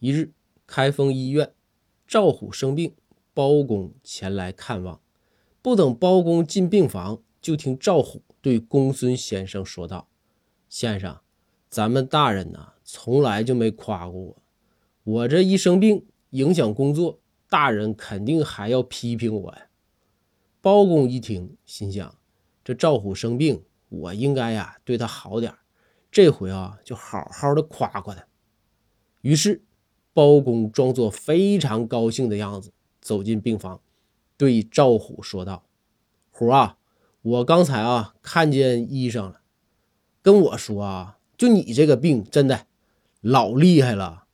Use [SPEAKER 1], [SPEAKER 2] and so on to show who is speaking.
[SPEAKER 1] 一日，开封医院，赵虎生病，包公前来看望。不等包公进病房，就听赵虎对公孙先生说道：“先生，咱们大人呐，从来就没夸过我。我这一生病，影响工作，大人肯定还要批评我呀。”包公一听，心想：这赵虎生病，我应该呀对他好点这回啊，就好好的夸夸他。于是。包公装作非常高兴的样子走进病房，对赵虎说道：“虎啊，我刚才啊看见医生了，跟我说啊，就你这个病真的老厉害了。